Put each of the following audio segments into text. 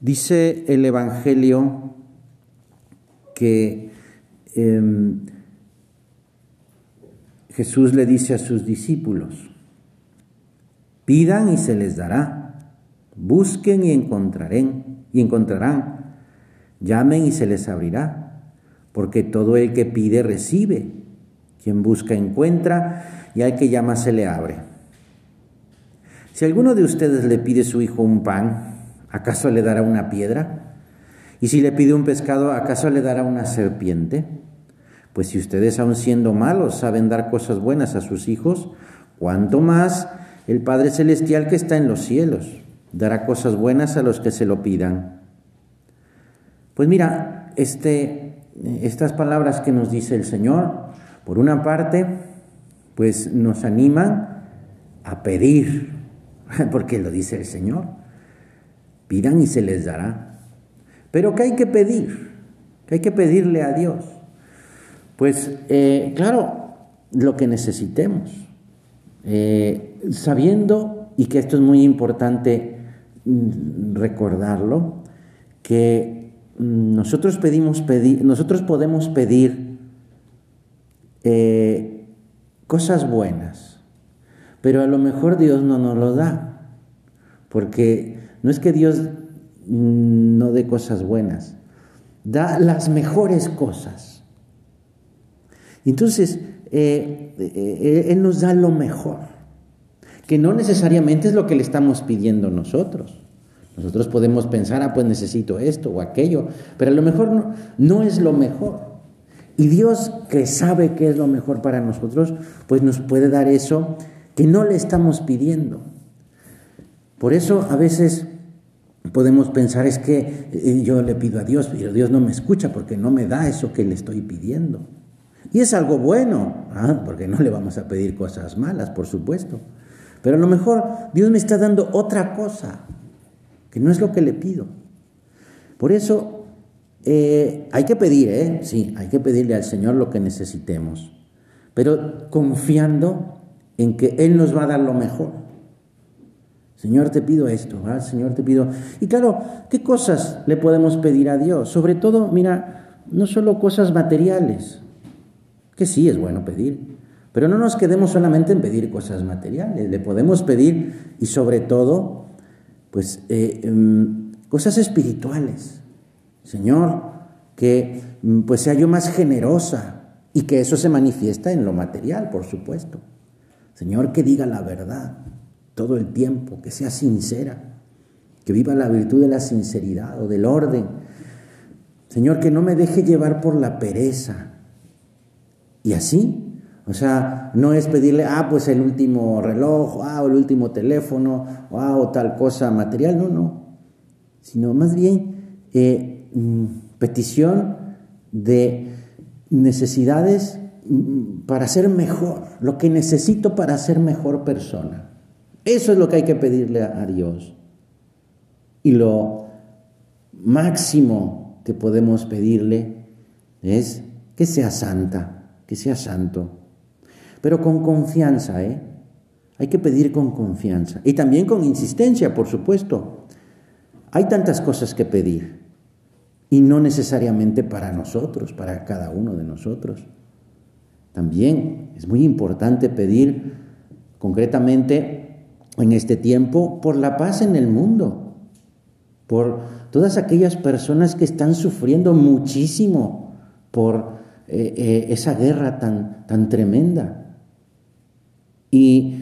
Dice el Evangelio que em, Jesús le dice a sus discípulos, pidan y se les dará, busquen y encontrarán, y encontrarán, llamen y se les abrirá, porque todo el que pide recibe, quien busca encuentra, y al que llama se le abre. Si alguno de ustedes le pide a su hijo un pan, ¿acaso le dará una piedra? Y si le pide un pescado, ¿acaso le dará una serpiente? Pues si ustedes, aun siendo malos, saben dar cosas buenas a sus hijos, ¿cuánto más el Padre Celestial que está en los cielos dará cosas buenas a los que se lo pidan? Pues mira, este, estas palabras que nos dice el Señor, por una parte, pues nos animan a pedir, porque lo dice el Señor, pidan y se les dará. Pero ¿qué hay que pedir? ¿Qué hay que pedirle a Dios? Pues eh, claro, lo que necesitemos, eh, sabiendo, y que esto es muy importante mm, recordarlo, que mm, nosotros, pedimos pedir, nosotros podemos pedir eh, cosas buenas, pero a lo mejor Dios no nos lo da, porque no es que Dios no de cosas buenas, da las mejores cosas. Entonces, eh, eh, Él nos da lo mejor, que no necesariamente es lo que le estamos pidiendo nosotros. Nosotros podemos pensar, ah, pues necesito esto o aquello, pero a lo mejor no, no es lo mejor. Y Dios que sabe que es lo mejor para nosotros, pues nos puede dar eso que no le estamos pidiendo. Por eso a veces podemos pensar es que eh, yo le pido a Dios, pero Dios no me escucha porque no me da eso que le estoy pidiendo. Y es algo bueno, ¿ah? porque no le vamos a pedir cosas malas, por supuesto. Pero a lo mejor Dios me está dando otra cosa, que no es lo que le pido. Por eso eh, hay que pedir, ¿eh? Sí, hay que pedirle al Señor lo que necesitemos, pero confiando en que Él nos va a dar lo mejor. Señor, te pido esto, Señor, te pido. Y claro, ¿qué cosas le podemos pedir a Dios? Sobre todo, mira, no solo cosas materiales, que sí es bueno pedir, pero no nos quedemos solamente en pedir cosas materiales, le podemos pedir y sobre todo, pues, eh, em, cosas espirituales. Señor, que mm, pues sea yo más generosa y que eso se manifiesta en lo material, por supuesto. Señor, que diga la verdad todo el tiempo, que sea sincera, que viva la virtud de la sinceridad o del orden. Señor, que no me deje llevar por la pereza. Y así, o sea, no es pedirle, ah, pues el último reloj, ah, o el último teléfono, ah, o tal cosa material, no, no, sino más bien eh, mm, petición de necesidades mm, para ser mejor, lo que necesito para ser mejor persona. Eso es lo que hay que pedirle a Dios. Y lo máximo que podemos pedirle es que sea santa, que sea santo. Pero con confianza, ¿eh? Hay que pedir con confianza. Y también con insistencia, por supuesto. Hay tantas cosas que pedir. Y no necesariamente para nosotros, para cada uno de nosotros. También es muy importante pedir concretamente en este tiempo por la paz en el mundo, por todas aquellas personas que están sufriendo muchísimo por eh, eh, esa guerra tan, tan tremenda. Y,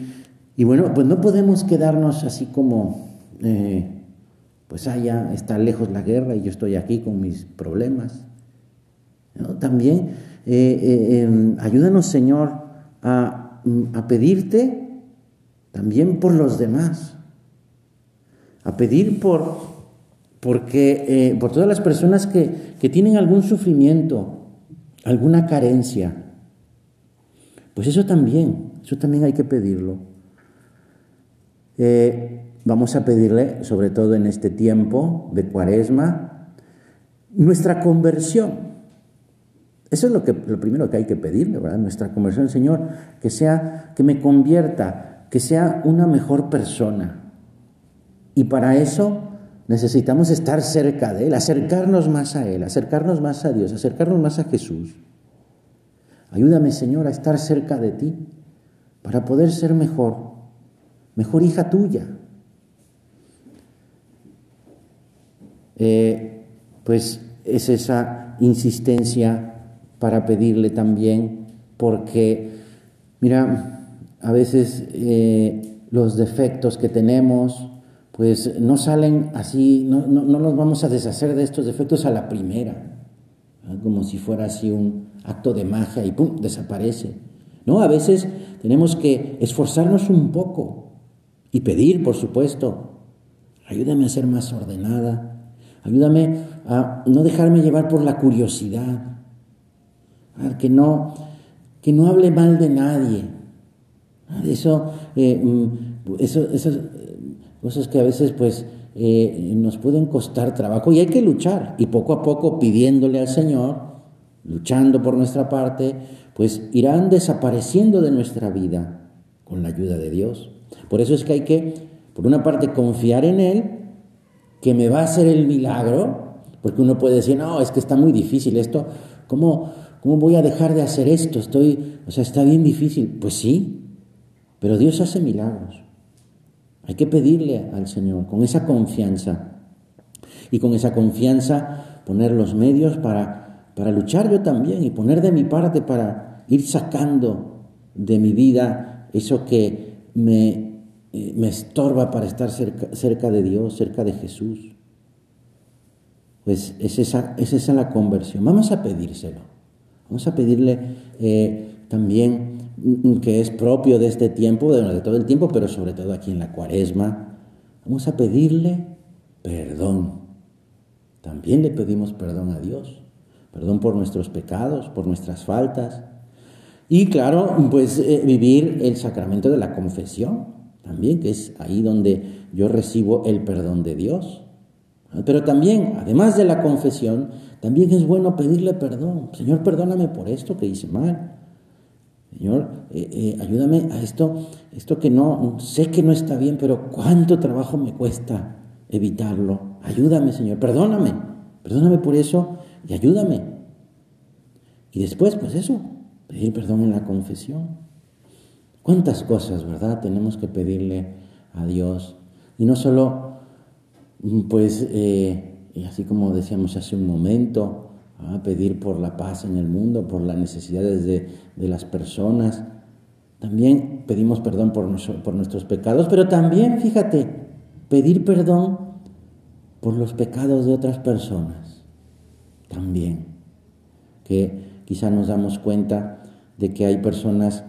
bueno, pues no podemos quedarnos así como, eh, pues allá está lejos la guerra y yo estoy aquí con mis problemas. También em, ayúdanos, Señor, a, a pedirte también por los demás, a pedir por, porque, eh, por todas las personas que, que tienen algún sufrimiento, alguna carencia. Pues eso también, eso también hay que pedirlo. Eh, vamos a pedirle, sobre todo en este tiempo de cuaresma, nuestra conversión. Eso es lo, que, lo primero que hay que pedirle, ¿verdad? Nuestra conversión, Señor, que sea, que me convierta, que sea una mejor persona. Y para eso, necesitamos estar cerca de Él, acercarnos más a Él, acercarnos más a Dios, acercarnos más a Jesús. Ayúdame, Señor, a estar cerca de ti para poder ser mejor, mejor hija tuya. Eh, pues es esa insistencia para pedirle también, porque, mira, a veces eh, los defectos que tenemos, pues no salen así, no, no, no, nos vamos a deshacer de estos defectos a la primera, como si fuera así un acto de magia y ¡pum! desaparece. No, a veces tenemos que esforzarnos un poco y pedir, por supuesto, ayúdame a ser más ordenada, ayúdame a no dejarme llevar por la curiosidad, que no, que no hable mal de nadie. Eso, eh, mm, eso, esas cosas que a veces pues eh, nos pueden costar trabajo y hay que luchar y poco a poco pidiéndole al Señor, luchando por nuestra parte, pues irán desapareciendo de nuestra vida con la ayuda de Dios. Por eso es que hay que, por una parte, confiar en Él, que me va a hacer el milagro, porque uno puede decir, no, es que está muy difícil esto, ¿cómo, cómo voy a dejar de hacer esto? Estoy, o sea, está bien difícil. Pues sí, pero Dios hace milagros. Hay que pedirle al Señor con esa confianza y con esa confianza poner los medios para, para luchar yo también y poner de mi parte para ir sacando de mi vida eso que me, eh, me estorba para estar cerca, cerca, de Dios, cerca de Jesús. Pues es esa, es esa la conversión. Vamos a pedírselo. Vamos a pedirle eh, también que es propio de este tiempo, de, todo el tiempo, pero sobre todo aquí en la cuaresma, vamos a pedirle perdón. También le pedimos perdón a Dios, perdón por nuestros pecados, por nuestras faltas. Y claro, pues eh, vivir el sacramento de la confesión, también, que es ahí donde yo recibo el perdón de Dios. Pero también, además de la confesión, también es bueno pedirle perdón. Señor, perdóname por esto que hice mal. Señor, eh, eh, ayúdame a esto, esto que no, sé que no está bien, pero cuánto trabajo me cuesta evitarlo. Ayúdame, Señor, perdóname, perdóname por eso y ayúdame. Y después, pues eso, pedir perdón en la confesión. ¿Cuántas cosas, verdad, tenemos que pedirle a Dios? Y no solo, pues, eh, así como decíamos hace un momento, a pedir por la paz en el mundo, por las necesidades de, las personas. También pedimos perdón por, por nuestros pecados, pero también, fíjate, pedir perdón por los pecados de otras personas. También, que quizá nos damos cuenta de que hay personas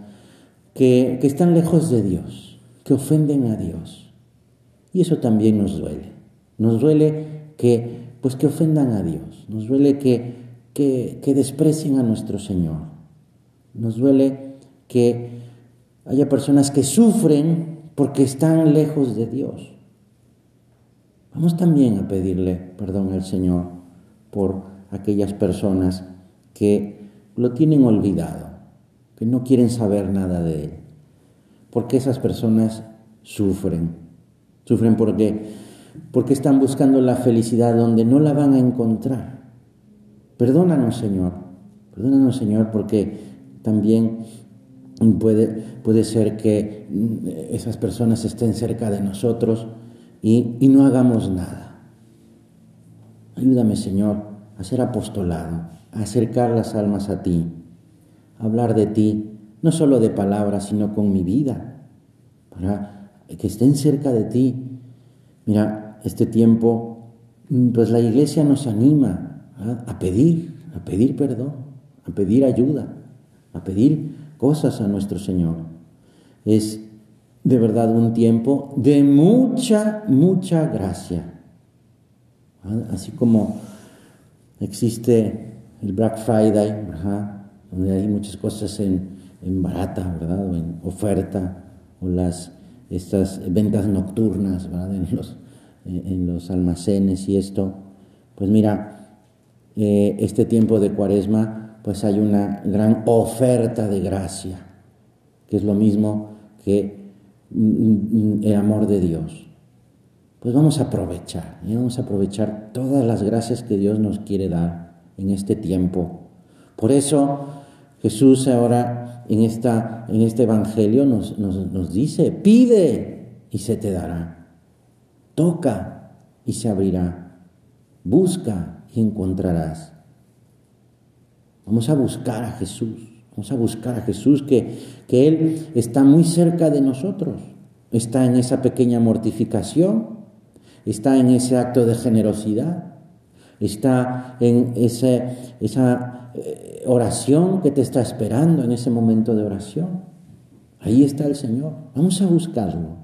que, que están lejos de Dios, que ofenden a Dios. Y eso también nos duele. Nos duele que, pues, que ofendan a Dios. Nos duele que que, desprecien a nuestro Señor. Nos duele que haya personas que sufren porque están lejos de Dios. Vamos también a pedirle perdón al Señor por aquellas personas que lo tienen olvidado, que no quieren saber nada de Él. Porque esas personas sufren. Sufren porque, porque están buscando la felicidad donde no la van a encontrar. Perdónanos, Señor. Perdónanos, Señor, porque también puede, puede ser que mm, esas personas estén cerca de nosotros y, y no hagamos nada. Ayúdame, Señor, a ser apostolado, a acercar las almas a ti, a hablar de ti, no solo de palabras, sino con mi vida, para que estén cerca de ti. Mira, este tiempo, mm, pues la iglesia nos anima a pedir, a pedir perdón, a pedir ayuda, a pedir cosas a nuestro Señor. Es de verdad un tiempo de mucha, mucha gracia. Así como existe el Black Friday, donde hay muchas cosas en, barata, ¿verdad? O en oferta, o las, estas ventas nocturnas, En los, en los almacenes y esto. Pues mira, eh, este tiempo de cuaresma, pues hay una gran oferta de gracia, que es lo mismo que mm, mm, el amor de Dios. pues vamos a aprovechar, ¿eh? vamos a aprovechar todas las gracias que Dios nos quiere dar en este tiempo. Por eso Jesús ahora en, esta, en este Evangelio nos, nos dice, pide y se te dará, toca y se abrirá, busca y encontrarás. Vamos a buscar a Jesús, vamos a buscar a Jesús que, que Él está muy cerca de nosotros, está en esa pequeña mortificación, está en ese acto de generosidad, está en esa eh, oración que te está esperando en ese momento de oración. Ahí está el Señor. Vamos a buscarlo.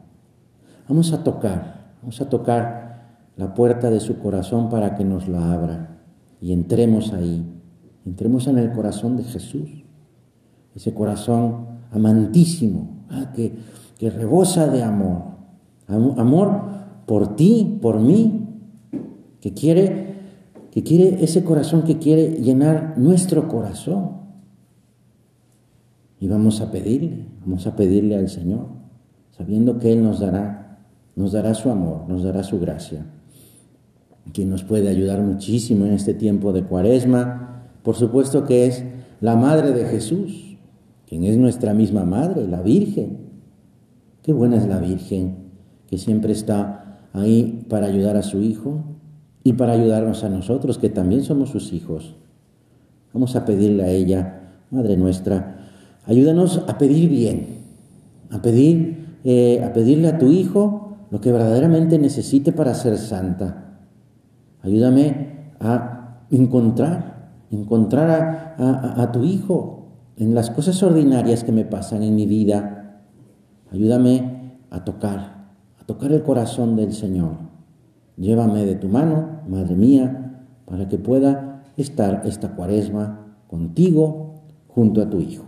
Vamos a tocar. Vamos a tocar la puerta de su corazón para que nos la abra y entremos ahí. Entremos en el corazón de Jesús. Ese corazón amantísimo, ah, que, que rebosa de amor. Amor por ti, por mí, que quiere, que quiere ese corazón que quiere llenar nuestro corazón. Y vamos a pedirle, vamos a pedirle al Señor, sabiendo que Él nos dará, nos dará su amor, nos dará su gracia, que nos puede ayudar muchísimo en este tiempo de cuaresma. Por supuesto que es la Madre de Jesús, quien es nuestra misma Madre, la Virgen. Qué buena es la Virgen, que siempre está ahí para ayudar a su hijo y para ayudarnos a nosotros, que también somos sus hijos. Vamos a pedirle a ella, Madre nuestra, ayúdanos a pedir bien, a pedir, eh, a pedirle a tu hijo lo que verdaderamente necesite para ser santa. Ayúdame a encontrar, encontrar a, a tu hijo en las cosas ordinarias que me pasan en mi vida. Ayúdame a tocar, tocar el corazón del Señor. Llévame de tu mano, Madre mía, para que pueda estar esta cuaresma contigo junto a tu Hijo.